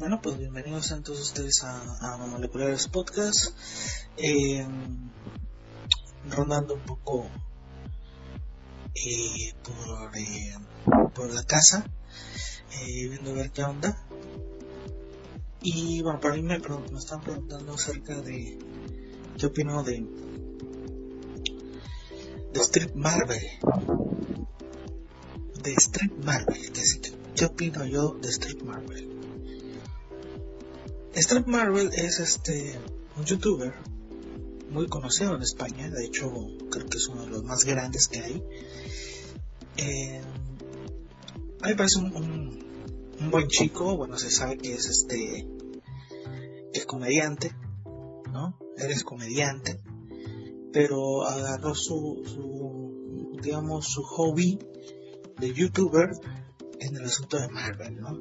Bueno, pues bienvenidos a todos ustedes a, Moleculares Podcast. Eh, rondando un poco eh, por, eh, por la casa, viendo a ver qué onda. Y bueno, para mí me, están preguntando acerca de qué opino de, de Strip Marvel. De Strip Marvel, ¿qué, qué opino yo de Strip Marvel? Strip Marvel es este un youtuber muy conocido en España, de hecho creo que es uno de los más grandes que hay. Eh, a mí me parece un, un, buen chico, bueno, se sabe que es este, es comediante, ¿no? Él es comediante, pero agarró su, su, digamos, su hobby de youtuber en el asunto de Marvel, ¿no?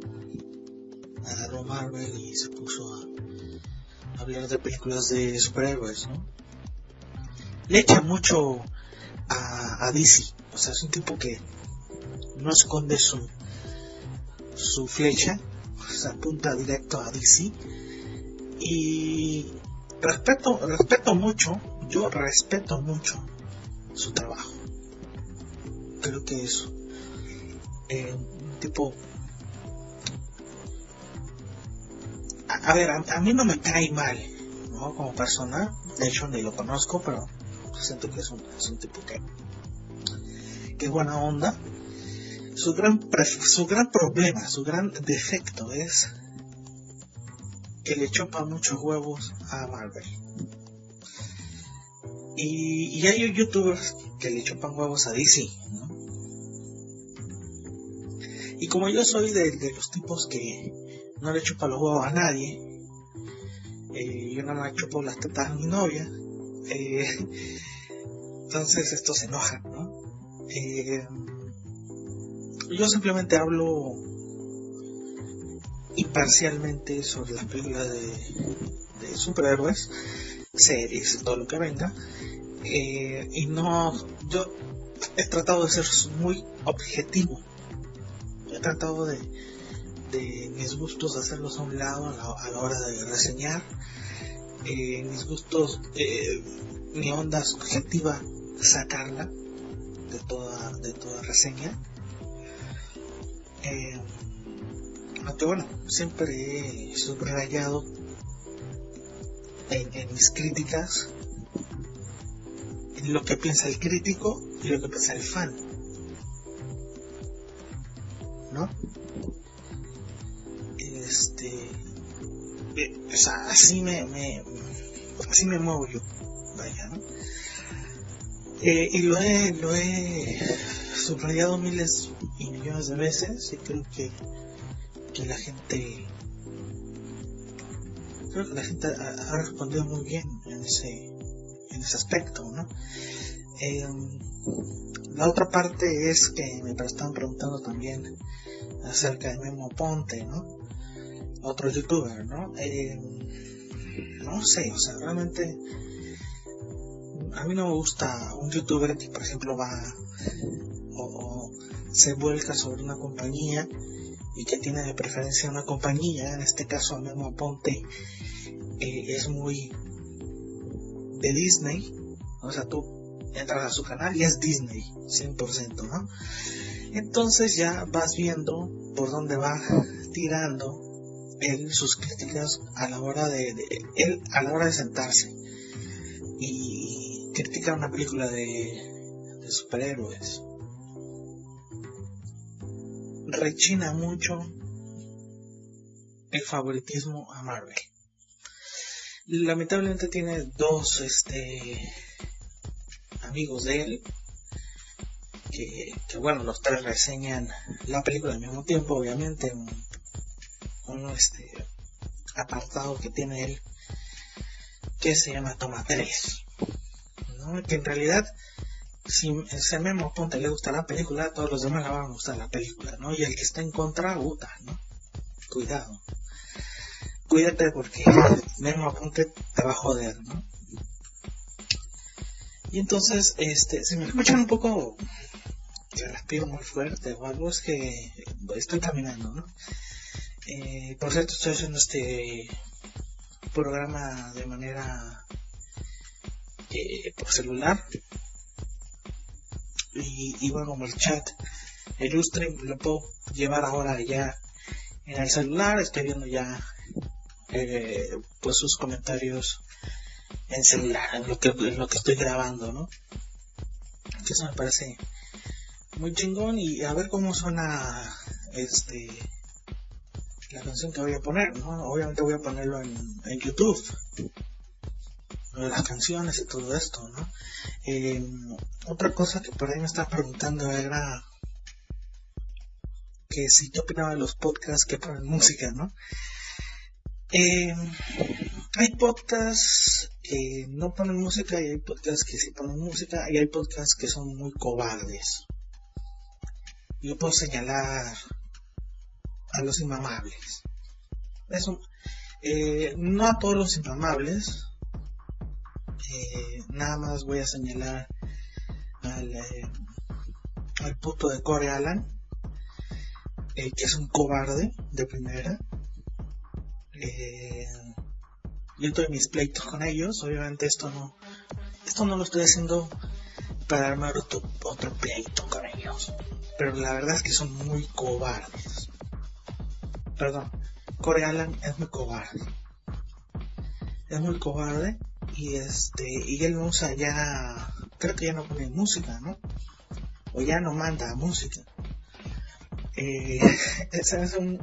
Agarró Marvel y se puso a hablar de películas de superhéroes, ¿no? le echa mucho a, a, DC. O sea, es un tipo que no esconde su, su flecha, se apunta directo a DC. Y respeto, respeto mucho, yo respeto mucho su trabajo. Creo que es eh, un tipo... A, ver, a, mí no me cae mal, ¿no? Como persona, de hecho ni lo conozco, pero siento que es un, es un tipo que, que es buena onda. Su gran, su gran problema, su gran defecto es que le chopa muchos huevos a Marvel. Y, y hay youtubers que le chopan huevos a DC. Y como yo soy de, de, los tipos que no le chupa los huevos a nadie, eh, yo nada más chupo las tetas a mi novia, eh, entonces esto se enoja, ¿no? Eh, yo simplemente hablo imparcialmente sobre las películas de, de superhéroes, series, todo lo que venga, eh, y no, yo he tratado de ser muy objetivo, he tratado de, de mis gustos hacerlos a un lado a la, a la hora de reseñar, eh, mis gustos, eh, mi onda subjetiva, sacarla de toda, de toda reseña. Eh, aunque bueno, siempre he subrayado en, en, mis críticas en lo que piensa el crítico y lo que piensa el fan. ¿No? Este. o sea, así me, así me muevo yo. Vaya, ¿no? Eh, y lo he, lo he subrayado miles y millones de veces y creo que, que la gente creo que la gente ha, ha respondido muy bien en ese en ese aspecto ¿no? Eh, la otra parte es que me estaban preguntando también acerca de Memo Ponte ¿no? Otro youtuber ¿no? Eh, no sé o sea realmente a mí no me gusta un youtuber que por ejemplo va o, se vuelca sobre una compañía y que tiene de preferencia una compañía, en este caso a Memo Ponte eh, es muy de Disney, o sea tú entras a su canal y es Disney 100%, ¿no? Entonces ya vas viendo por dónde va tirando él sus críticas a la hora de, él a la hora de sentarse y criticar una película de, de superhéroes. Rechina mucho el favoritismo a Marvel. Lamentablemente tiene dos este amigos de él que, que bueno los tres reseñan la película al mismo tiempo obviamente un este apartado que tiene él que se llama Toma 3 ¿no? que en realidad si ese Memo Ponte le gusta la película a todos los demás le van a gustar la película ¿no? y el que está en contra puta ¿no? cuidado cuídate porque Memo Ponte te va a joder ¿no? y entonces este si me escuchan un poco que respiro muy fuerte o algo es que estoy caminando ¿no? Eh, por cierto, estoy haciendo este programa de manera eh, por celular. Y, y, bueno, como el chat, el Ustream lo puedo llevar ahora ya en el celular. Estoy viendo ya eh, pues sus comentarios en celular, en lo que, en lo que estoy grabando, ¿no? Que eso me parece muy chingón y a ver cómo suena este la canción que voy a poner, ¿no? Obviamente voy a ponerlo en, en YouTube. Las canciones y todo esto, ¿no? Eh, otra cosa que por ahí me estaba preguntando era que si yo opinaba de los podcasts que ponen música, ¿no? Eh, hay podcasts que no ponen música y hay podcasts que sí ponen música y hay podcasts que son muy cobardes. Yo puedo señalar a los inmamables. Eso, eh, no a todos los inmamables. Eh, nada más voy a señalar al, eh, al puto de Corey Allen, que es un cobarde de primera. yo tuve mis pleitos con ellos, obviamente esto no, esto no lo estoy haciendo para armar otro, otro pleito con ellos. Pero la verdad es que son muy cobardes perdón, Corey Allen es muy cobarde. Es muy cobarde y este y él usa ya creo que ya no pone música, ¿no? O ya no manda música. Eh, es un,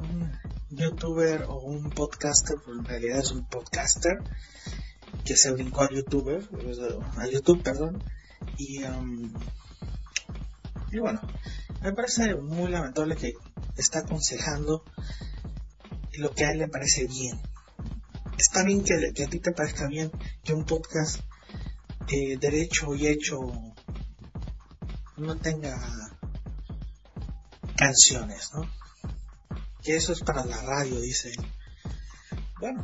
youtuber o un podcaster, pero en realidad es un podcaster que se brincó a youtuber, a YouTube, perdón, y, um, y bueno, me parece muy lamentable que está aconsejando lo que a él le parece bien. Está bien que, a ti te parezca bien que un podcast eh, derecho y hecho no tenga canciones, ¿no? Que eso es para la radio, dice. Bueno,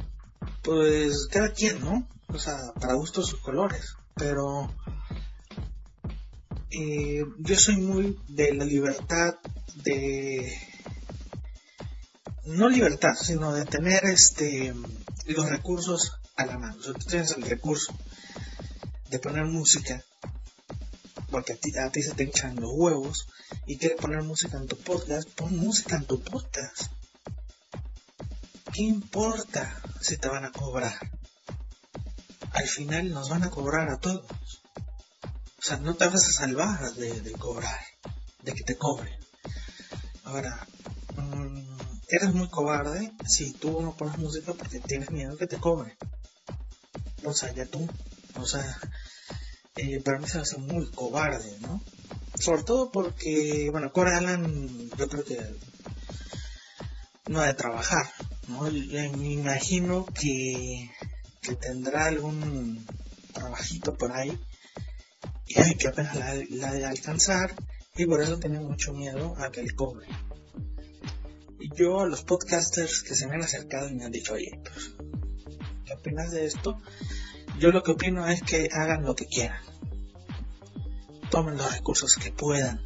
pues cada quien, ¿no? O sea, para gustos sus colores. Pero eh, yo soy muy de la libertad de no libertad, sino de tener este los recursos a la mano. Si tú tienes el recurso de poner música, porque a ti, a ti se te echan los huevos y quieres poner música en tu podcast, pon música en tu podcast. ¿Qué importa si te van a cobrar? Al final nos van a cobrar a todos. O sea, no te vas a salvar de, de cobrar, de que te cobren. Ahora, eres muy cobarde si tú no pones música porque tienes miedo que te cobre. O sea, ya tú. O sea, eh, para mí se hace muy cobarde, ¿no? Sobre todo porque, bueno, Core Alan yo creo que no ha de trabajar, ¿no? Me imagino que, que tendrá algún trabajito por ahí y que apenas la, la de alcanzar y por eso tiene mucho miedo a que le cobre yo a los podcasters que se me han acercado y me han dicho, oye, pues, ¿qué opinas de esto? Yo lo que opino es que hagan lo que quieran. Tomen los recursos que puedan.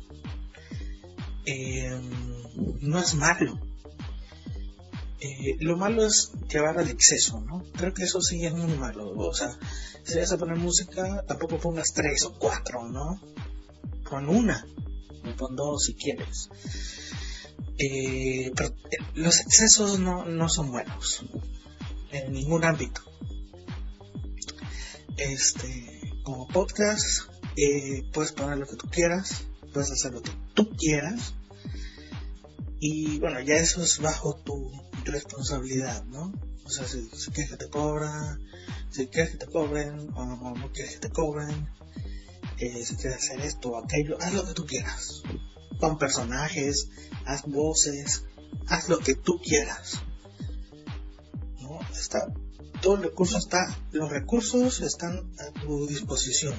Em, no es malo. Eh, lo malo es llevar al exceso, ¿no? Creo que eso sí es muy malo. O sea, si vas a poner música, tampoco pongas tres o cuatro, ¿no? Pon una, pon dos si quieres. Eh, pero eh, los excesos no, no son buenos en ningún ámbito. Este, como podcast, eh, puedes poner lo que tú quieras, puedes hacer lo que tú quieras, y bueno, ya eso es bajo tu responsabilidad, ¿no? O sea, si, quieres que te cobra, si quieres que te cobren o, no quieres que te cobren, si quieres hacer esto o aquello, haz lo que tú quieras con personajes, haz voces, haz lo que tú quieras. ¿No? Está, todo está, los recursos están a tu disposición.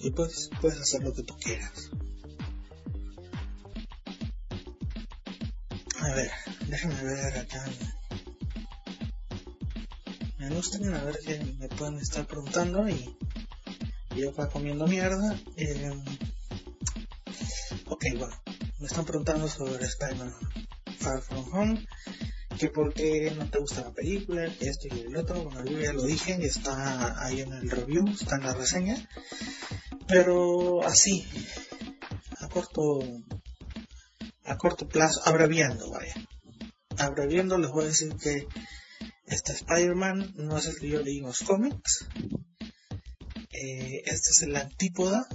Y puedes, puedes hacer lo que tú quieras. A ver, déjame ver acá. Me gustan a ver qué me pueden estar preguntando y, yo va comiendo mierda. Eh, Ok, bueno, me están preguntando sobre Spider-Man Far From Home, que por qué no te gusta la película, esto y el otro, bueno, yo ya lo dije, está ahí en el review, está en la reseña, pero así, a corto, a corto plazo, abreviando, vaya, abreviando les voy a decir que este Spider-Man no es el que yo leí en los cómics, eh, este es el antípoda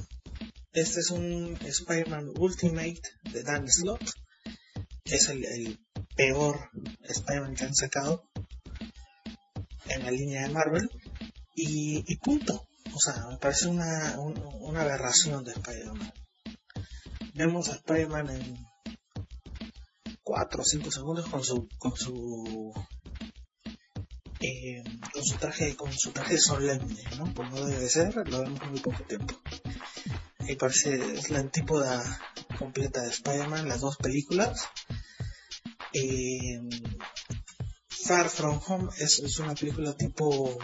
este es un Spider-Man Ultimate de Dan Slott. Es el, peor Spider-Man que han sacado en la línea de Marvel. Y, punto. O sea, me parece una, una aberración de Spider-Man. Vemos a Spider-Man en 4 o 5 segundos con su con su eh, con su traje con su traje solemne, ¿no? Pues no debe ser, lo vemos muy poco tiempo me parece es la antípoda completa de Spider-Man, las dos películas. Eh, Far From Home es, una película tipo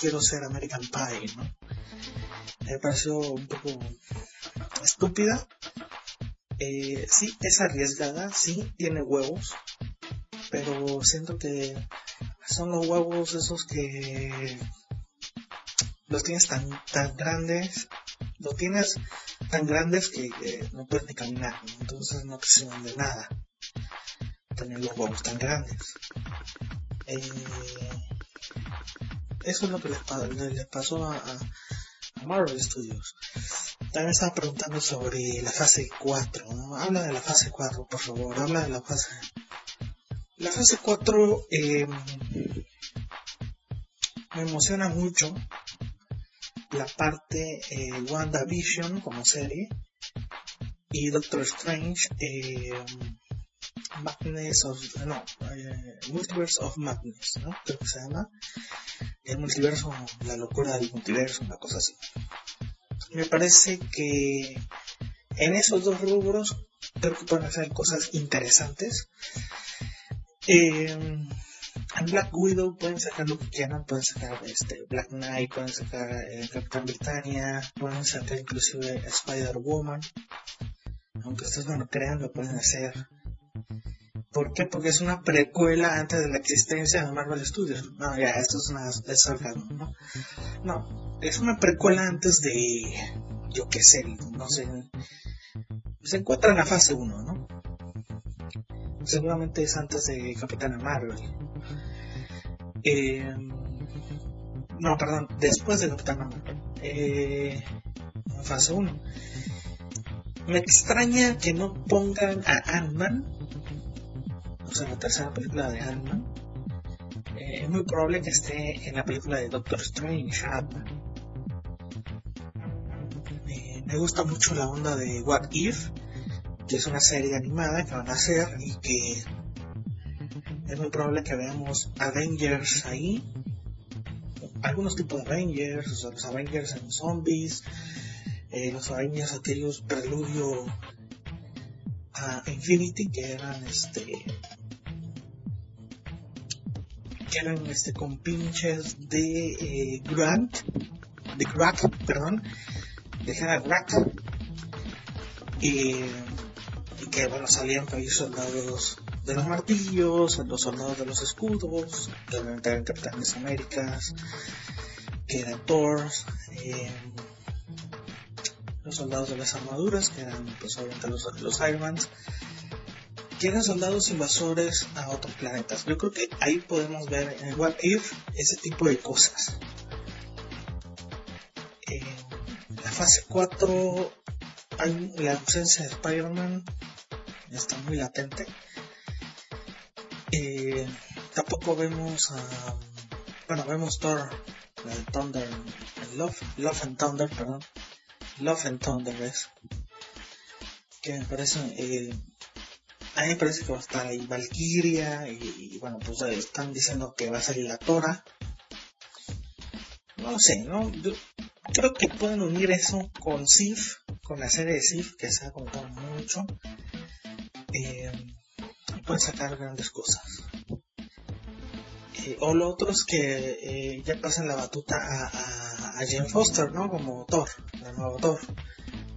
Quiero ser American Pie, ¿no? Me pareció un poco estúpida. Eh, sí, es arriesgada, sí, tiene huevos, pero siento que son los huevos esos que los tienes tan, tan grandes lo tienes tan grandes que no puedes ni caminar, entonces no te sirven de nada tener los huevos tan grandes. Eh, eso es lo que les, pasó a, Marvel Studios. También estaba preguntando sobre la fase 4. ¿no? Habla de la fase 4, por favor. Habla de la fase. La fase 4 eh, me emociona mucho la parte eh, WandaVision como serie y Doctor Strange eh, Madness of no eh, Multiverse of Madness ¿no? creo que se llama el multiverso la locura del multiverso una cosa así me parece que en esos dos rubros creo que pueden hacer cosas interesantes eh, en Black Widow pueden sacar lo que quieran, pueden sacar este, Black Knight, pueden sacar eh, Capitán Britannia, pueden sacar inclusive Spider-Woman. Aunque ustedes no lo crean, lo pueden hacer. ¿Por qué? Porque es una precuela antes de la existencia de Marvel Studios. No, ya, esto es una... Es ¿no? no, es una precuela antes de... Yo qué sé, no sé. Se encuentra en la fase 1, ¿no? Seguramente es antes de Capitana Marvel. Eh, no, perdón, después de Capitán Marvel. Eh, fase 1. Me extraña que no pongan a Ant-Man, o sea, la tercera película de Ant-Man. Eh, es muy probable que esté en la película de Doctor Strange, Ant-Man. me gusta mucho la onda de What If, que es una serie animada que van a hacer y que es muy probable que veamos Avengers ahí. Algunos tipos de Avengers, los Avengers en zombies, eh, los Avengers aquellos preludio a Infinity, que eran este. que eran este con pinches de eh, Grant, de Crack, perdón, de Hannah Crack, y, que bueno salían países soldados de los martillos, los soldados de los escudos, que eran Capitanes Américas, que eran Thor, eh, los soldados de las armaduras, que eran pues obviamente los, los Ironmans, que eran soldados invasores a otros planetas. Yo creo que ahí podemos ver en What If ese tipo de cosas. En la fase 4 hay la ausencia de Spider-Man está muy latente eh, tampoco vemos a. Bueno, vemos Thor, el Thunder, Love, Love and Thunder, perdón. Love and Thunder es. Que me parece. Eh, a mí me parece que va a estar ahí Valkyria y, bueno, pues están diciendo que va a salir la Tora. No sé, ¿no? Yo creo que pueden unir eso con Sif, con la serie de Sif, que se ha contado mucho. Eh, pueden sacar grandes cosas. Eh, o lo otro es que eh, ya pasan la batuta a, Jane Foster, ¿no? Como Thor, la nueva Thor.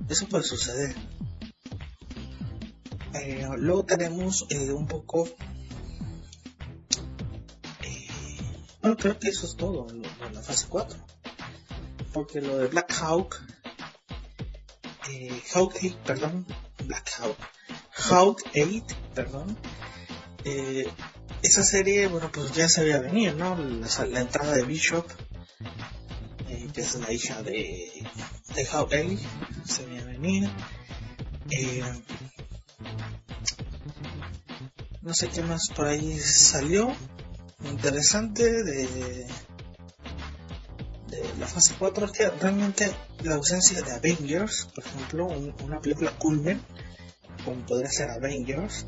Eso puede suceder. Eh, luego tenemos eh, un poco... Eh, bueno, creo que eso es todo en, en la fase 4. Porque lo de Black Hawk... Hawk 8, perdón. Black Hawk. Hawk 8, perdón. Esa serie, bueno, pues ya se veía venir, ¿no? La, entrada de Bishop, que es la hija de, de Hawk 8, se veía venir. Eh, no sé qué más por ahí salió. Interesante de, de la fase 4 es que realmente la ausencia de Avengers, por ejemplo, un- una película culmen, como podría ser Avengers,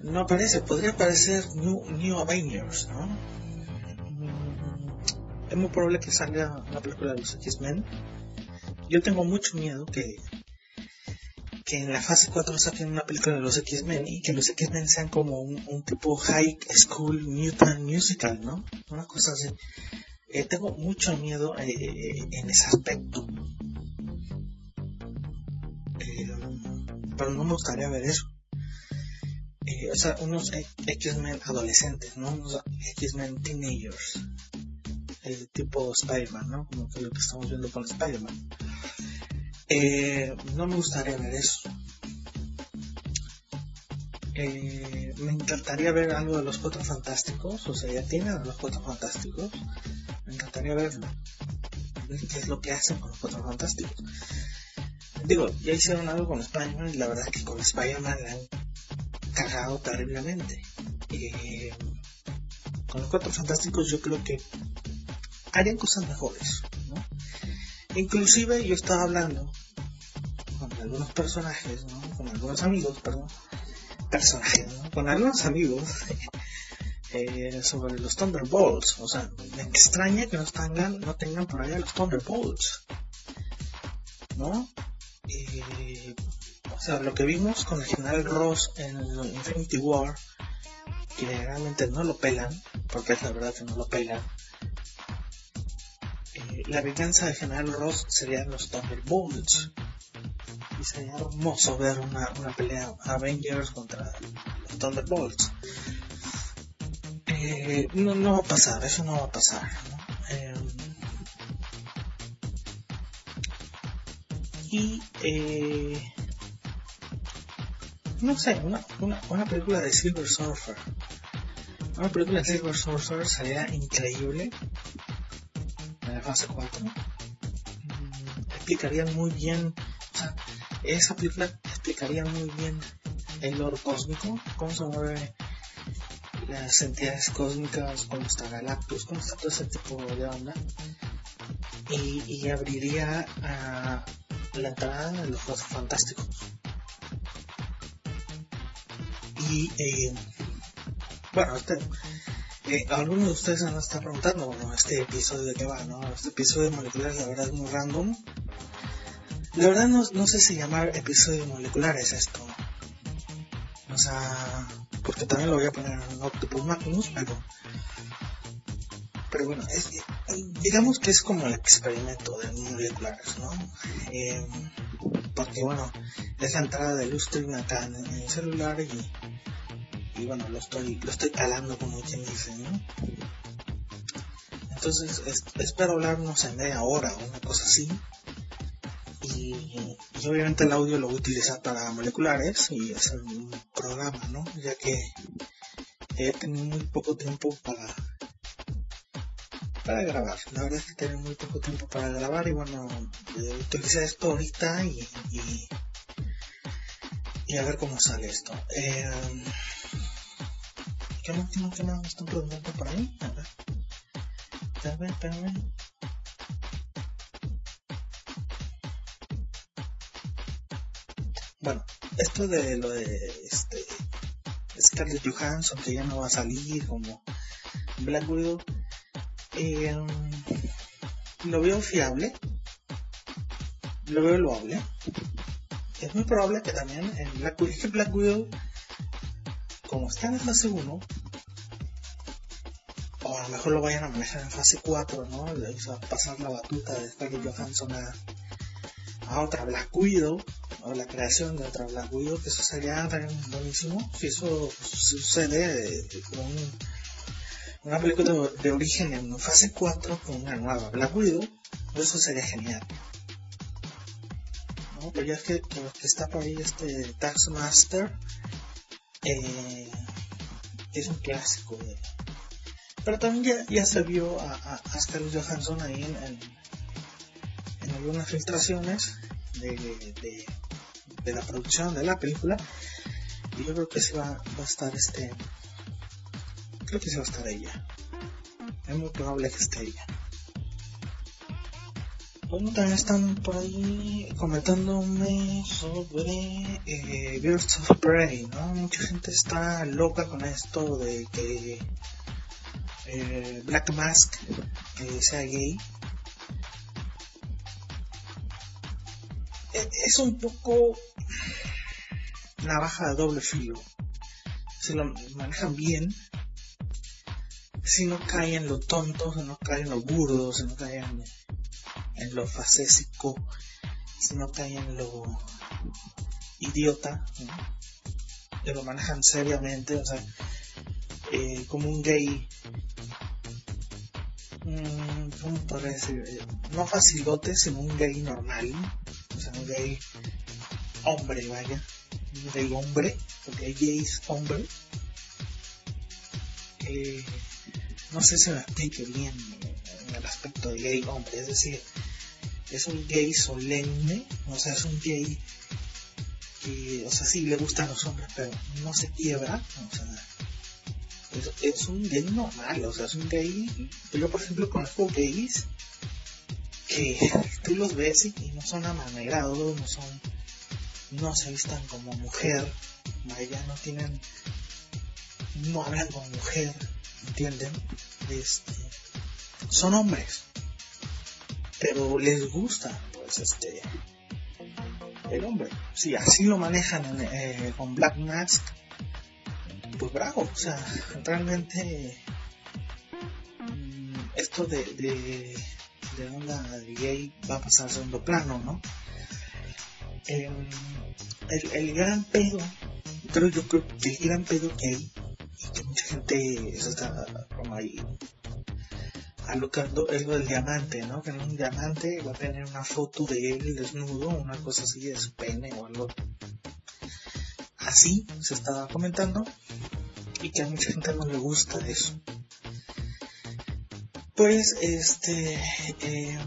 no aparece, podría aparecer New, New Avengers, ¿no? Es muy probable que salga una película de los X-Men. Yo tengo mucho miedo que, que en la fase 4 saquen una película de los X-Men y que los X-Men sean como un, tipo high school mutant musical, ¿no? Una cosa así. Eh, tengo mucho miedo eh, en ese aspecto. Pero no me gustaría ver eso. Eh, o sea, unos X-Men adolescentes, ¿no? Unos X-Men teenagers. Eh, tipo Spider-Man, ¿no? Como que lo que estamos viendo con Spider-Man. Eh, no me gustaría ver eso. Eh, me encantaría ver algo de los Cuatro Fantásticos, o sea, ya tienen los Cuatro Fantásticos. Me encantaría verlo. Ver qué es lo que hacen con los Cuatro Fantásticos. Digo, ya hicieron algo con Spider-Man y la verdad es que con Spider-Man le han cagado terriblemente. Eh, con los Cuatro Fantásticos yo creo que harían cosas mejores, ¿no? Inclusive yo estaba hablando con algunos personajes, ¿no? Con algunos amigos, perdón. Personajes, ¿no? Con algunos amigos eh, sobre los Thunderbolts. O sea, me extraña que no tengan, no tengan por allá los Thunderbolts. ¿No? Eh, o sea, lo que vimos con el general Ross en Infinity War, que realmente no lo pelan, porque es la verdad que no lo pelan. La venganza de general Ross serían los Thunderbolts. Y sería hermoso ver una, una pelea Avengers contra los Thunderbolts. Eh, no, no va a pasar, eso no va a pasar. ¿no? Eh, y eh, no sé, una, una, una película de Silver Surfer. Una película de Silver Surfer sería increíble en la fase 4. Mm, explicaría muy bien, esa película explicaría muy bien el lore cósmico, cómo se mueve las entidades cósmicas, cómo está Galactus, cómo está todo ese tipo de onda. Y, abriría la entrada de los Juegos Fantásticos. Y eh, bueno, este, algunos de ustedes a estar preguntando, bueno, este episodio de qué va, ¿no? Este episodio de la verdad es muy random. La verdad no, no sé si llamar episodio de moleculares esto. O sea, porque también lo voy a poner en Octopus Magnus, pero pero bueno, es, digamos que es como el experimento de moleculares, ¿no? Eh, porque bueno, es la entrada de Lustrin acá en el celular y, y bueno, lo estoy, lo estoy calando como quien dice, ¿no? Entonces, es, espero hablar, no sé, media hora o una cosa así. Y, y obviamente el audio lo voy a utilizar para moleculares y hacer un programa, ¿no? Ya que he tenido muy poco tiempo para para grabar. La verdad es que tengo muy poco tiempo para grabar y bueno, eh, utilicé esto ahorita y, y, y, a ver cómo sale esto. Eh, ¿Qué más, qué más, qué más me están preguntando por ahí? A ver. Espérame, espérame. Bueno, esto de lo de este Scarlett Johansson que ya no va a salir como Black Widow eh, lo veo fiable, lo veo loable. Es muy probable que también en Black Widow como está en fase 1, o a lo mejor lo vayan a manejar en fase 4, ¿no? O sea, pasar la batuta de Scarlett Johansson a, otra Black Widow, o la creación de otra Black Widow, que eso sería también buenísimo. Si eso sucede con una película de, origen en fase 4 con una nueva Black Widow, eso sería genial. Pero ya es que, que, está por ahí este Taxmaster, eh, es un clásico. pero también ya, se vio a, a, Scarlett Johansson ahí en, en, algunas filtraciones de, de, de, la producción de la película. Y yo creo que se va, va a estar este. Creo que se va a estar ella. Es muy probable que esté ella. Bueno, también están por ahí comentándome sobre eh, Birds of Prey, ¿no? Mucha gente está loca con esto de que eh, Black Mask sea gay. E, es un poco navaja de doble filo. Si lo manejan bien, si no caen lo tonto, si no caen lo burdo, si no caen en lo facésico, sino que en lo idiota, que lo manejan seriamente, o sea, eh, como un gay, mm, ¿cómo podría decir? Eh, no facilote, sino un gay normal, o sea, un gay hombre, vaya, un gay hombre, porque hay gays hombre, que no sé si me explique bien en el aspecto de gay hombre, es decir, es un gay solemne, o sea, es un gay que, o sea, sí le gustan los hombres, pero no se quiebra, o sea, es, un gay normal, o sea, es un gay, yo por ejemplo conozco gays que tú los ves y, no son amanerados, no son, no se vistan como mujer, vaya, no tienen, no hablan como mujer, ¿entienden? Este, son hombres pero les gusta, pues, este, el hombre. Si así lo manejan eh, con Black Mask, pues bravo, o sea, realmente mm, esto de, de, de onda gay va a pasar a segundo plano, ¿no? Em, el, el, gran pedo, creo yo creo que el gran pedo que hay, y que mucha gente está como ahí alocando lo del diamante, ¿no? Que en un diamante va a tener una foto de él desnudo, una cosa así de su pene o algo así se estaba comentando y que a mucha gente no le gusta eso. Pues este eh,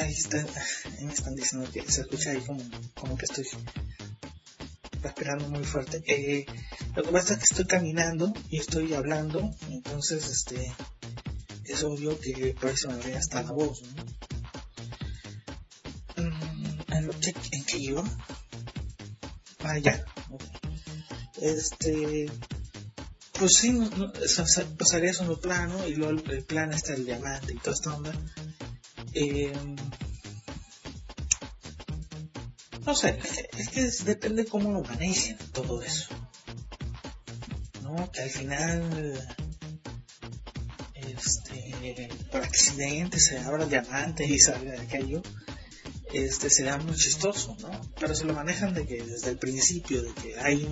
ahí está, me están diciendo que se escucha ahí como, como que estoy respirando muy fuerte. Eh, lo que pasa es que estoy caminando y estoy hablando, entonces este es obvio que por eso me hasta la voz, mm, ¿En, que, ¿En qué iba? Ah, ya. Este. Pues sí, no, no, pasaría en el plano y luego el, plan está el diamante y toda esta onda. Eh, no sé, es que depende cómo lo manejen todo eso. ¿No? Que al final por accidente se abra el diamante y salga de aquello, este será muy chistoso, ¿no? Pero se lo manejan de que desde el principio, de que hay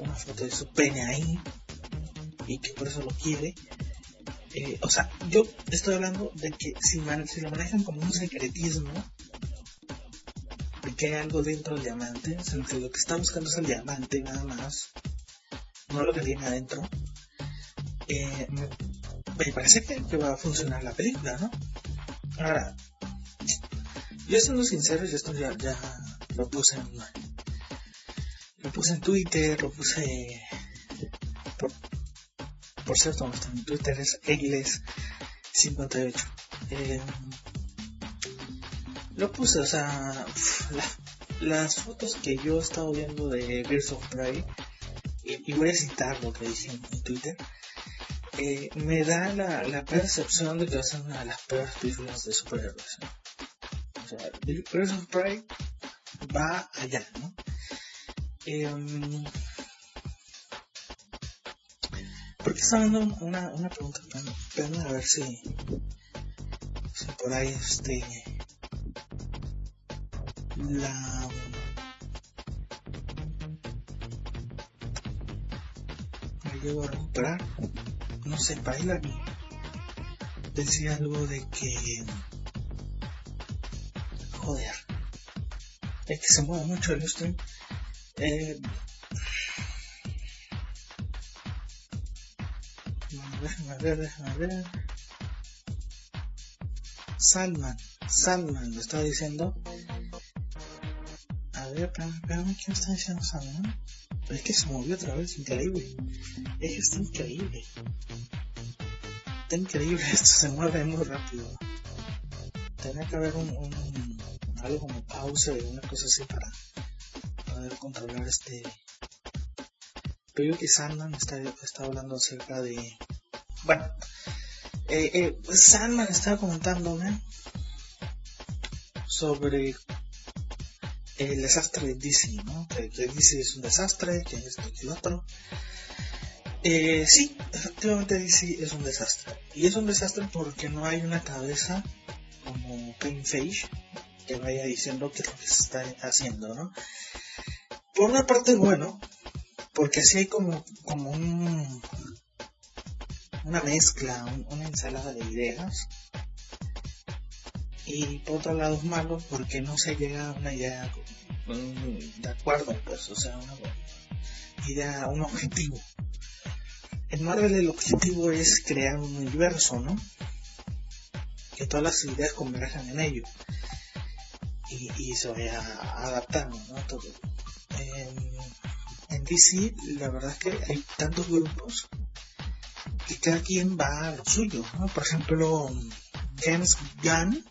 una foto de su pene ahí y que por eso lo quiere. Eh, o sea, yo estoy hablando de que si, si lo manejan como un secretismo, de que hay algo dentro del diamante, o sea, lo que está buscando es el diamante nada más, no lo que tiene adentro, eh, me parece que, va a funcionar la película, ¿no? Ahora, yo siendo sincero, y esto ya, ya lo puse en, lo puse en Twitter, lo puse por, por cierto, en Twitter es Egles58. Eh, lo puse, o sea, las fotos que yo he estado viendo de Birds of Prey, y, voy a citar lo que dije en Twitter, eh, me da la, la, percepción de que va a ser una de las peores películas de superhéroes. O sea, Birds of Prey va allá, ¿no? Eh, porque estaba dando una, una pregunta, pero, a ver si, si por ahí este la me llevo a recuperar no sé para la decía algo de que joder es que se mueve mucho el stream eh, déjame ver, déjame ver. Salman, Salman, lo estaba diciendo. A ver, espérame, ¿quién está diciendo Salman? Es que se movió otra vez, increíble. Es increíble. Está increíble, esto se mueve muy rápido. Tenía que haber un, un algo como pausa o una cosa así para poder controlar este. Pero que Sandman está, está hablando acerca de. Bueno, eh, eh, Sandman estaba comentándome sobre el desastre de DC, ¿no? Que, DC es un desastre, que esto y otro. Eh, sí, efectivamente DC es un desastre. Y es un desastre porque no hay una cabeza como Kevin Feige que vaya diciendo qué es lo que se está haciendo, ¿no? Por una parte, bueno, porque así hay como, como un, una mezcla, una ensalada de ideas. Y por otro lado es malo porque no se llega a una idea de acuerdo, pues, o sea, una idea, un objetivo. En Marvel el objetivo es crear un universo, ¿no? Que todas las ideas converjan en ello. Y, se vaya adaptando, ¿no? Todo. En, DC, la verdad es que hay tantos grupos que cada quien va a suyo, ¿no? Por ejemplo, James Gunn,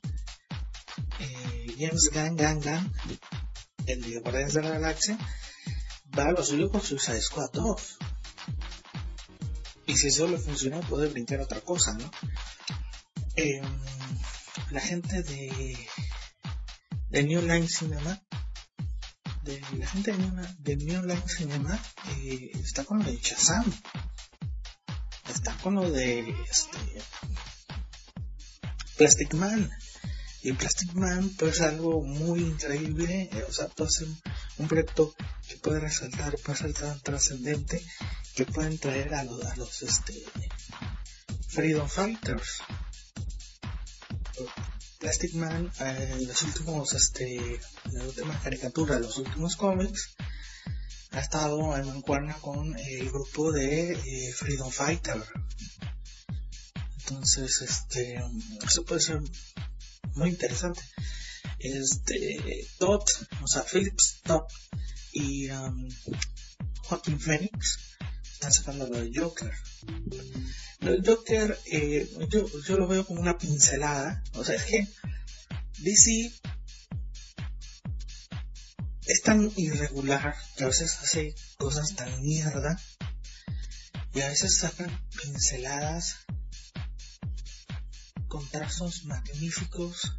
eh, James Gunn, Gunn, Gunn, el de Guardianes de la Galaxia, va a lo suyo con Suicide Squad 2. Y si eso le funciona, puede brincar otra cosa, ¿no? Em, la gente de, de New Line Cinema, de la gente de New, Line Cinema, eh, está con lo de Shazam. Está con lo de este, Plastic Man. Y Plastic Man puede ser algo muy increíble, eh, o sea, puede ser un proyecto que puede resaltar, puede ser tan trascendente, que pueden traer a los, a los este, Freedom Fighters. Plastic Man, eh, los últimos, este, las últimas caricaturas, los últimos cómics, ha estado en mancuerna con el grupo de eh, Freedom Fighter. Entonces, este, eso puede ser muy interesante. Este, Todd, o sea, Phillips Todd y um, Joaquin Phoenix están sacando lo de Joker. Lo de Joker, eh, yo, yo lo veo como una pincelada. O sea, es que DC es tan irregular que a veces hace cosas tan mierda y a veces sacan pinceladas con trazos magníficos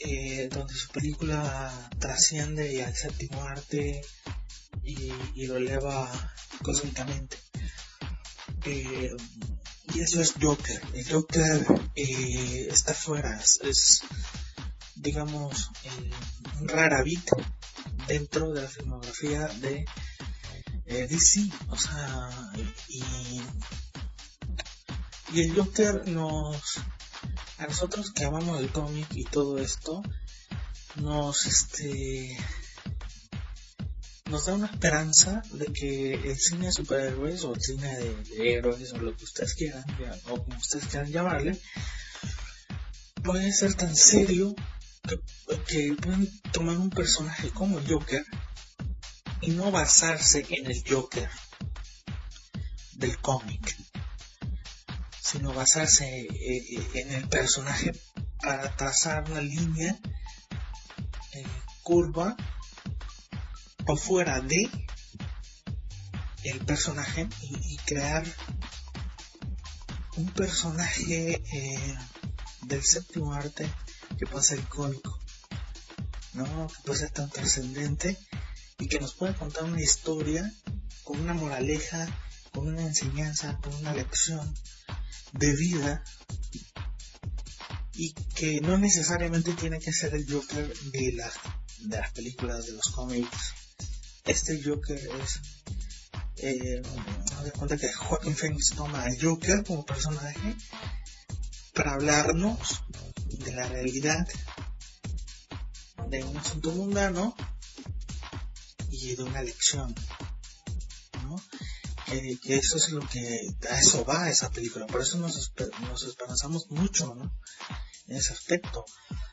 eh, donde su película trasciende al séptimo arte y, lo eleva cósmicamente. Eh, y eso es Joker. El Joker eh, está fuera, es, digamos, un rara bit dentro de la filmografía de DC. O sea, y el Joker nos... A nosotros que amamos el cómic y todo esto, nos este nos da una esperanza de que el cine de superhéroes o el cine de, héroes o lo que ustedes quieran o como ustedes quieran llamarle puede ser tan serio que, que pueden tomar un personaje como el Joker y no basarse en el Joker del cómic sino basarse eh, eh, en el personaje para trazar una línea eh, curva o fuera de el personaje y, crear un personaje del séptimo arte que pueda ser icónico, ¿no? que puede ser tan trascendente y que nos pueda contar una historia con una moraleja, con una enseñanza, con una lección de vida y que no necesariamente tiene que ser el Joker de, las de las películas, de los cómics. Este Joker es... Eh, de cuenta que Joaquin Phoenix toma al Joker como personaje para hablarnos de la realidad de un asunto mundano y de una lección. ¿no? Que, que, eso es lo que a eso va esa película por eso nos, nos esperanzamos mucho ¿no? en ese aspecto.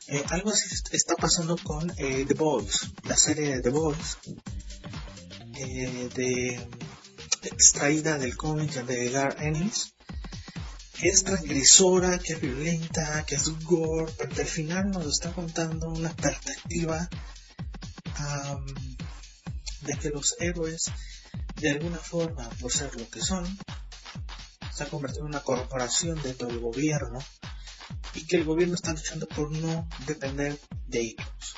Eh, algo así está pasando con eh, The Boys, la serie de The Boys, eh, de, extraída del cómic de Gar Ennis, que es transgresora, que es violenta, que es gore, pero al final nos está contando una perspectiva de que los héroes, de alguna forma, por ser lo que son, se han convertido en una corporación dentro del gobierno y que el gobierno está luchando por no depender de ellos.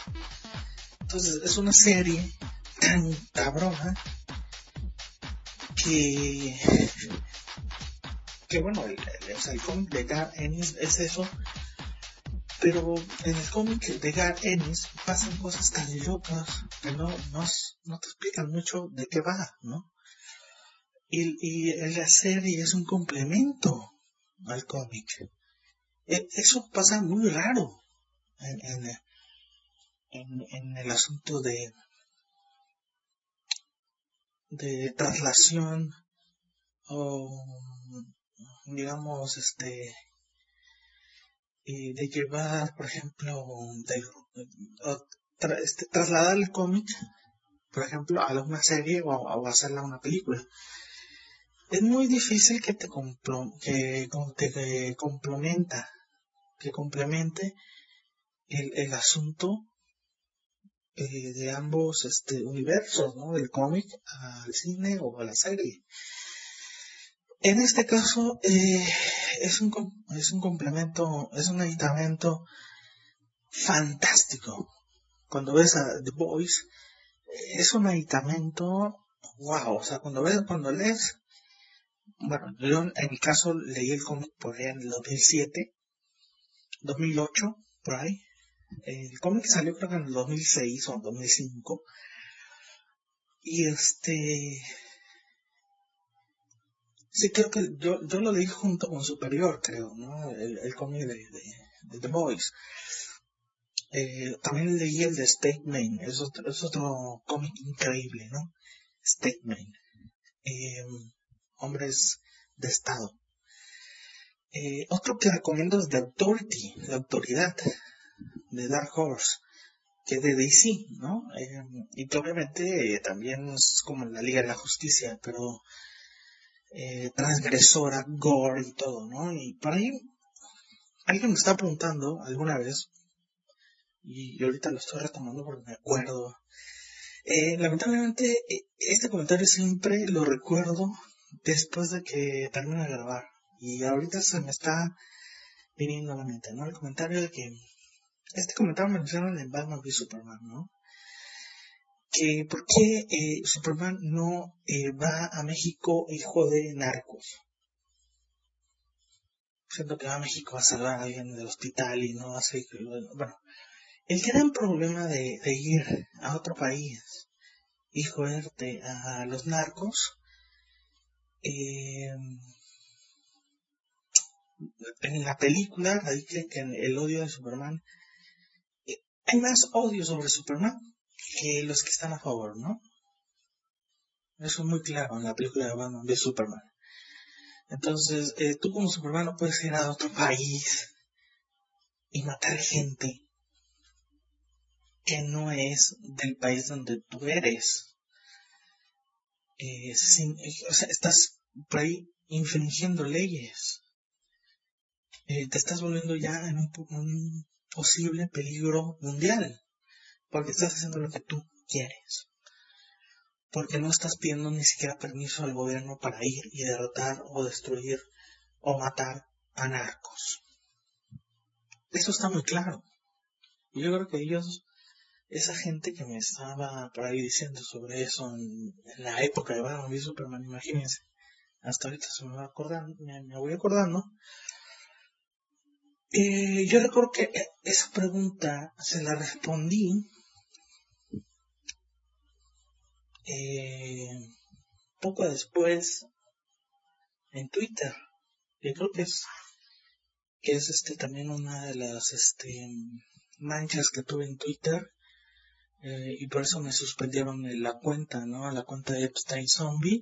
Entonces es una serie tan cabrona que que bueno el, el, cómic de Gar Ennis es eso pero en el cómic de Gar Ennis pasan cosas tan locas que no, no, no te explican mucho de qué va, ¿no? Y, y la serie es un complemento al cómic. E, eso pasa muy raro en, en, el asunto de, de traslación o digamos este de llevar por ejemplo de, este, trasladar el cómic por ejemplo a una serie o, o hacerla una película es muy difícil que te, que, te complementa, que complemente el, asunto eh, de ambos este, universos, ¿no? Del cómic al cine o a la serie. En este caso eh, es, un, es un complemento, es un aditamento fantástico. Cuando ves a The Boys, es un aditamento, wow, o sea, cuando ves, cuando lees bueno, yo en mi caso leí el cómic por ahí en el 2007, 2008, por ahí. El cómic salió creo que en el 2006 o 2005. Y este... Sí, creo que yo, yo lo leí junto con Superior, creo, ¿no? El, cómic de, de, The Boys. Eh, también leí el de Statement, es otro, es otro cómic increíble, ¿no? Statement. Eh, hombres de Estado. Eh, otro que recomiendo es The Authority, la autoridad de Dark Horse, que es de DC, ¿no? Eh, y obviamente también es como la Liga de la Justicia, pero eh, transgresora, gore y todo, ¿no? Y por ahí alguien me está preguntando alguna vez, y ahorita lo estoy retomando porque me acuerdo. lamentablemente, este comentario siempre lo recuerdo después de que termine de grabar. Y ahorita se me está viniendo a la mente, ¿no? El comentario de que este comentario menciona en Batman v Superman, ¿no? Que por qué eh, Superman no eh, va a México hijo de narcos. Siento que va a México a salvar a alguien del hospital y no hace... Bueno, el gran problema de, de ir a otro país y joderte a los narcos eh, en la película radica que el odio de Superman eh, hay más odio sobre Superman que los que están a favor, ¿no? Eso es muy claro en la película de Superman. Entonces, eh, tú como Superman no puedes ir a otro país y matar gente que no es del país donde tú eres. Eh, estás por ahí infringiendo leyes. Eh, te estás volviendo ya en un, posible peligro mundial. Porque estás haciendo lo que tú quieres. Porque no estás pidiendo ni siquiera permiso al gobierno para ir y derrotar o destruir o matar a narcos. Eso está muy claro. Yo creo que ellos esa gente que me estaba por ahí diciendo sobre eso en, la época de Batman y Superman, imagínense, hasta ahorita se me va acordando, me, voy acordando, Eh, yo recuerdo que esa pregunta se la respondí eh, poco después en Twitter. Yo creo que es que es este también una de las este manchas que tuve en Twitter eh, y por eso me suspendieron la cuenta, ¿no? La cuenta de Epstein Zombie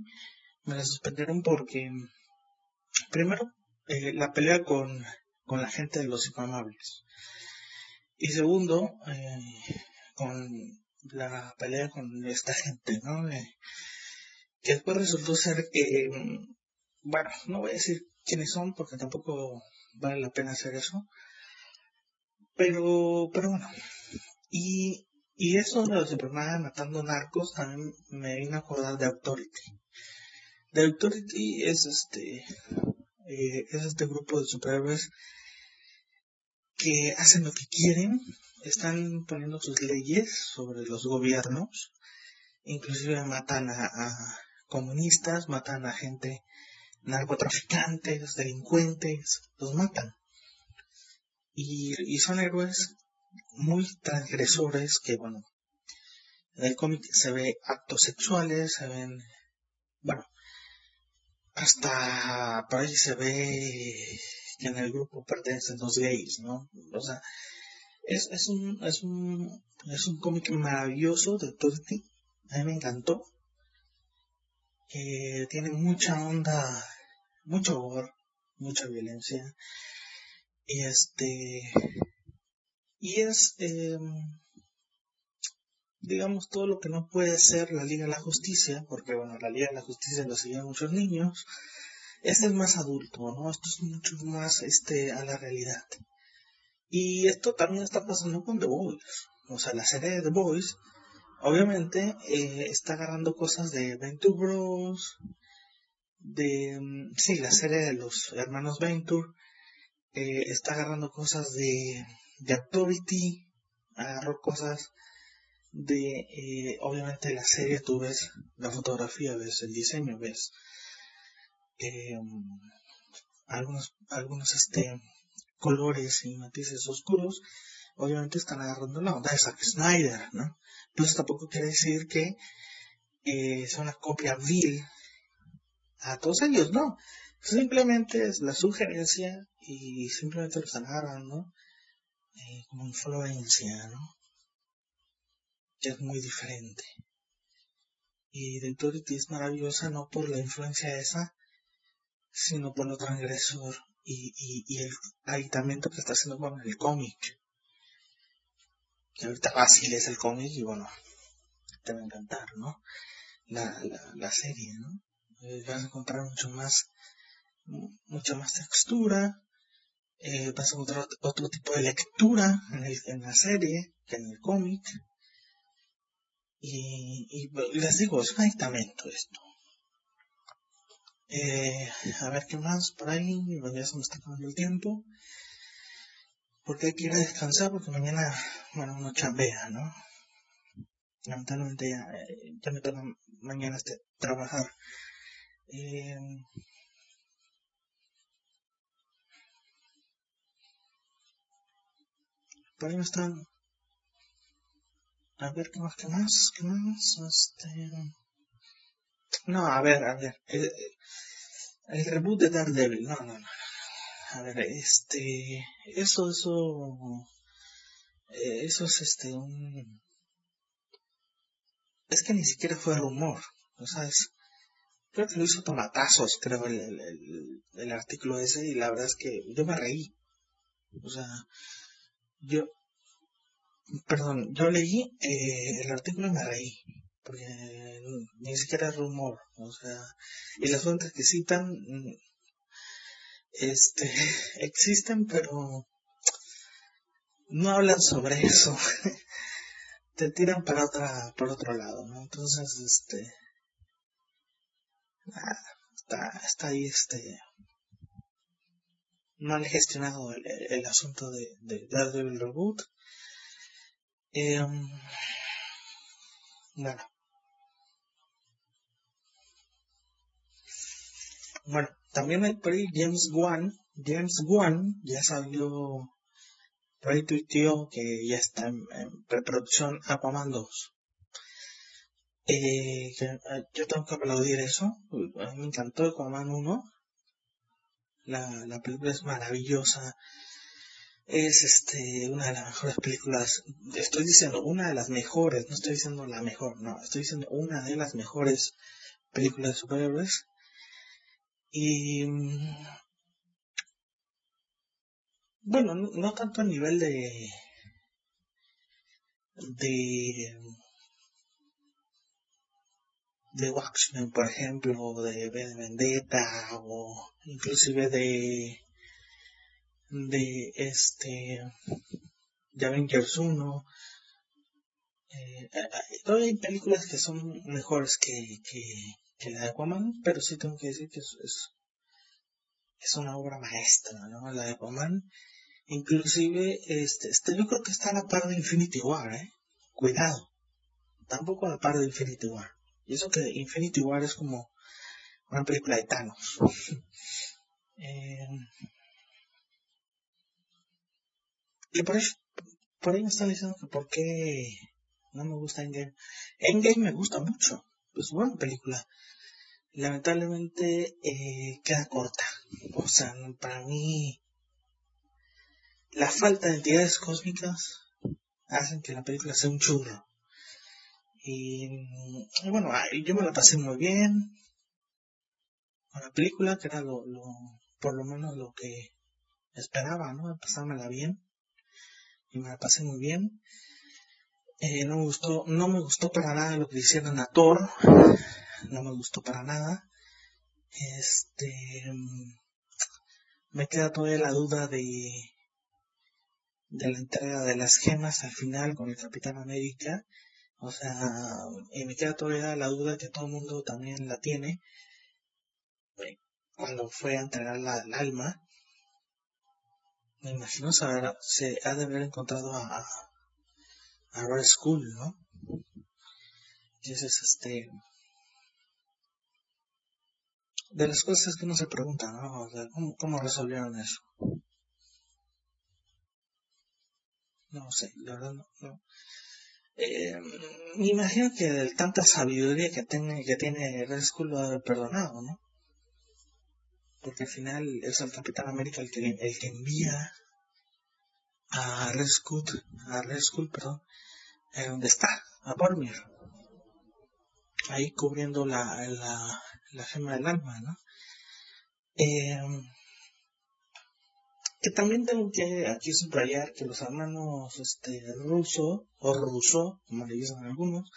me la suspendieron porque primero eh, la pelea con, con la gente de los infamables y segundo eh, con la pelea con esta gente, ¿no? que después resultó ser que, bueno, no voy a decir quiénes son porque tampoco vale la pena hacer eso, pero, pero bueno, y, y eso de los matando narcos también me vino a acordar de Authority. The Authority es este, eh, es este grupo de superhéroes que hacen lo que quieren, están poniendo sus leyes sobre los gobiernos, inclusive matan a, comunistas, matan a gente, narcotraficantes, delincuentes, los matan. Y, y son héroes muy transgresores que, bueno, en el cómic se ve actos sexuales, se ven, bueno, hasta por ahí se ve que en el grupo pertenecen los gays, ¿no? O sea, es, es un, es un, es un cómic maravilloso de Torti. A mí me encantó. Que tiene mucha onda, mucho horror, mucha violencia. Y este, y es, eh, digamos, todo lo que no puede ser la Liga de la Justicia, porque bueno, la Liga de la Justicia lo siguen muchos niños. Este es más adulto, ¿no? Esto es mucho más este, a la realidad. Y esto también está pasando con The Boys. O sea, la serie de The Boys, obviamente, eh, está agarrando cosas de Venture Bros. De, mm, sí, la serie de los hermanos Venture. Eh, está agarrando cosas de, de Authority. Agarró cosas de, eh, obviamente, la serie tú ves la fotografía, ves el diseño, ves mm, algunos, algunos, este, colores y matices oscuros, obviamente están agarrando la onda de Zack Snyder, ¿no? Entonces tampoco quiere decir que eh, sea una copia vil a todos ellos, no. Simplemente es la sugerencia y simplemente lo están agarrando eh, como influencia, ¿no? Que es muy diferente. Y The Authority es maravillosa no por la influencia esa, sino por lo transgresor y, y, el aditamento que está haciendo con el cómic. Que ahorita fácil es el cómic y bueno, te va a encantar, ¿no? La, la, serie, ¿no? Eh, vas a encontrar mucho más, mucha más textura, eh, vas a encontrar otro tipo de lectura en, el, en la serie que en el cómic. Y, y, les digo, es un aditamento esto. Eh, a ver qué más por ahí, ya se me está acabando el tiempo. Porque hay que descansar porque mañana, bueno, uno chambea, ¿no? Lamentablemente ya, ya me toca mañana este, trabajar. Eh, por ahí me están a ver qué más qué más qué más este no a ver a ver el reboot de Daredevil, no, no, no. A ver, este, eso, eso, eh, eso es este, un, es que ni siquiera fue rumor, o sea, es, creo que lo hizo tomatazos, creo, el, el, el, artículo ese, y la verdad es que yo me reí, o sea, yo, perdón, yo leí eh, el artículo y me reí, porque ni siquiera es rumor, o sea, y las fuentes que citan, mm, este, existen, pero no hablan sobre eso, te tiran para otra, por otro lado, ¿no? Entonces, este, está, está ahí, este, no han gestionado el, asunto de, de Daredevil Reboot. Eh, bueno. También hay por James Wan. James Wan ya salió, por ahí tuiteó que ya está en, preproducción Aquaman 2. Eh, yo tengo que aplaudir eso. A mí me encantó Aquaman 1. La, la película es maravillosa es este una de las mejores películas. Estoy diciendo una de las mejores, no estoy diciendo la mejor, no, estoy diciendo una de las mejores películas de superhéroes. Y bueno, no, tanto a nivel de de de Watchmen, por ejemplo, o de Vendetta, o inclusive de de este de Avengers 1 eh, todavía hay películas que son mejores que, que, la de Aquaman pero sí tengo que decir que es, es, una obra maestra ¿no? la de Aquaman inclusive este, este yo creo que está a la par de Infinity War ¿eh? cuidado tampoco a la par de Infinity War y eso que Infinity War es como una película de Thanos eh, Y por, eso, por ahí me están diciendo que por qué no me gusta Endgame. Endgame me gusta mucho. Es buena película. Lamentablemente eh, queda corta. O sea, para mí la falta de entidades cósmicas hacen que la película sea un churro. Y, bueno, yo me la pasé muy bien con la película, que era lo, lo por lo menos lo que esperaba, ¿no? Pasármela bien y me la pasé muy bien. Eh, no me gustó, no me gustó para nada lo que hicieron a Thor, no me gustó para nada. Este, me queda todavía la duda de, de la entrega de las gemas al final con el Capitán América. O sea, y me queda todavía la duda que todo el mundo también la tiene. Eh, cuando fue a entregar la, alma, me imagino se ha de haber encontrado a, a Red School, ¿no? Y ese es este de las cosas que uno se pregunta, ¿no? ¿cómo, resolvieron eso? No sé, la verdad no. Eh, me imagino que de tanta sabiduría que tiene, que tiene Red Skull lo ha haber perdonado, ¿no? porque al final es el Capitán América el que, el que envía a Red Skull, a Red Skull, perdón, en donde está, a Bormir, ahí cubriendo la, la, la gema del alma, ¿no? Eh, que también tengo que aquí subrayar que los hermanos este, ruso o ruso, como le dicen algunos,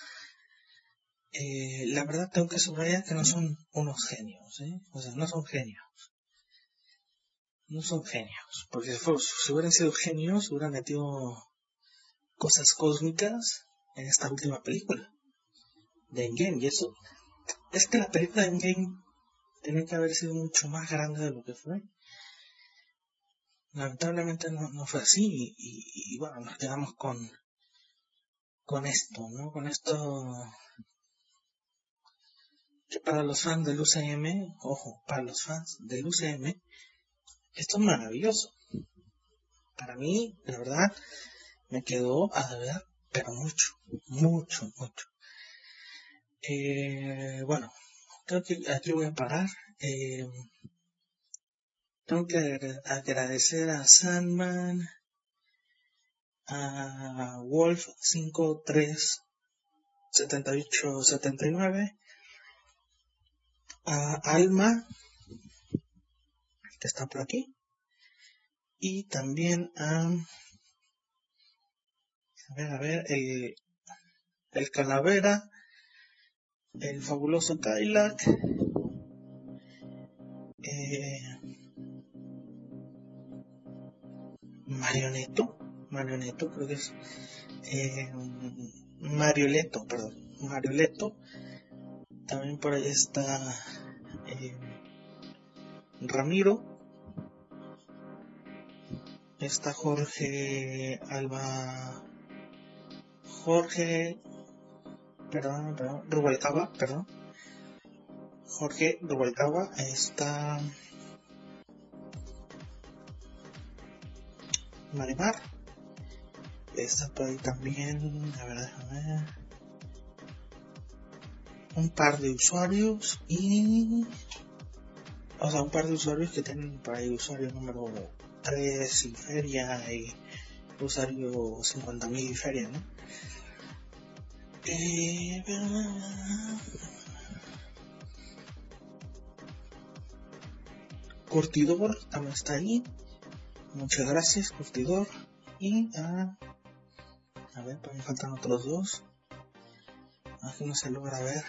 eh, la verdad tengo que subrayar que no son unos genios, ¿eh? o sea, no son genios. No son genios, porque si, hubieran sido genios, hubieran metido cosas cósmicas en esta última película de Endgame. Y eso, es que la película de Endgame tenía que haber sido mucho más grande de lo que fue. Lamentablemente no, fue así y, y, bueno, nos quedamos con, con esto, ¿no? Con esto que para los fans del UCM, ojo, para los fans del UCM, esto es maravilloso. Para mí, de verdad, me quedó a deber, pero mucho, mucho, mucho. Eh, bueno, creo que aquí voy a parar. Eh, tengo que agradecer a Sandman, a Wolf 537879 a Alma, que está por aquí, y también a, a ver, a ver, el, el Calavera, el fabuloso Kylac, eh, Marioneto, Marioneto creo que es, eh, Marioleto, perdón, Marioleto, también por ahí está eh, Ramiro. Está Jorge Alba. Jorge. Perdón, perdón. Rubalcaba, perdón. Jorge Rubalcaba está Marimar está por ahí también a ver déjame ver un par de usuarios y o sea un par de usuarios que tienen por ahí usuario número 3 y feria y usuario 50.000 y feria ¿no? Eh, Curtidor también está ahí. Muchas gracias, Curtidor. Y ah, a ver, me faltan otros dos. Aquí no se logra ver.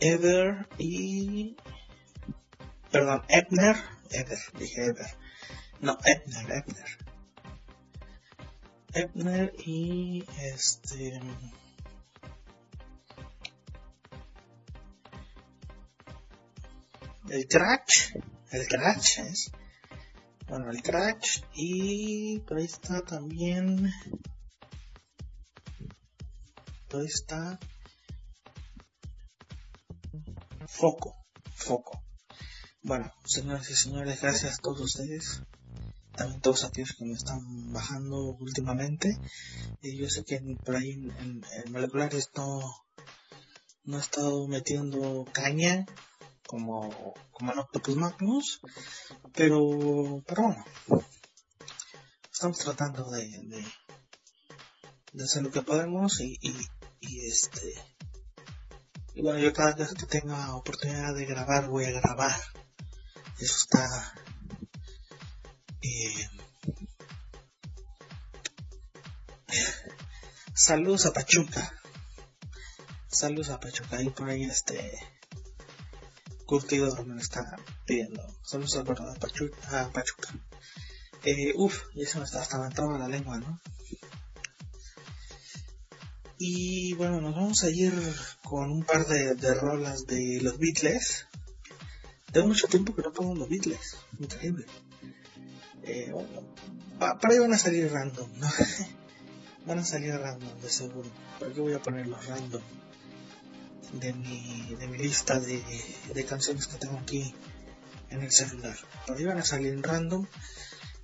Ever y. Perdón, Ebner. Ever, dije Ever. No, Ebner, Ebner. Ebner y este. El Crash, el Crash es. Bueno, el Crash y por ahí está también. Por ahí está. Foco, foco. Bueno, señoras y señores, gracias a todos ustedes también todos aquellos que me están bajando últimamente. Y yo sé que por ahí en, moleculares no, no he estado metiendo caña como, como en Octopus Magnus, pero, pero bueno, estamos tratando de, de, hacer lo que podemos y, y, y este y bueno yo cada vez que tenga oportunidad de grabar voy a grabar eso está eh, saludos a Pachuca. Saludos a Pachuca. Y por ahí este curtidor me está pidiendo. Saludos a, Pachuca. A Pachuca. Eh, uf, ya se me está hasta entrando la lengua, ¿no? Y bueno, nos vamos a ir con un par de, de rolas de los Beatles. Tengo mucho tiempo que no pongo los Beatles. Increíble. Eh, para ahí van a salir random, ¿no? van a salir random, de seguro. ¿Por qué voy a poner los random de mi, de mi lista de, de canciones que tengo aquí en el celular? Ahí van a salir random.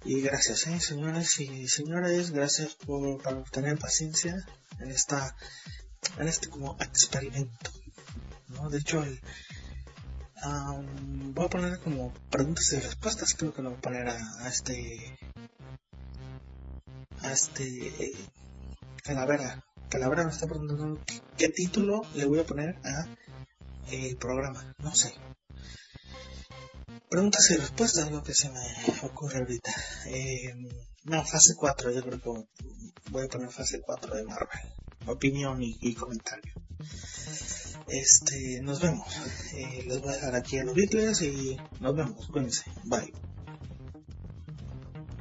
Y gracias, ¿eh? señores y señores, gracias por, por tener paciencia en esta en este como experimento. ¿no? De hecho, el, voy a poner como preguntas y respuestas, creo que lo voy a poner a, este a este Calavera. Calavera me está preguntando qué, título le voy a poner a el programa, no sé. Preguntas y respuestas, lo que se me ocurre ahorita. Eh, no, fase 4, yo creo que voy a poner fase 4 de Marvel. Opinión y comentario. Este, nos vemos. Eh, les voy a dejar aquí a los Beatles y nos vemos. Cuídense. Bye.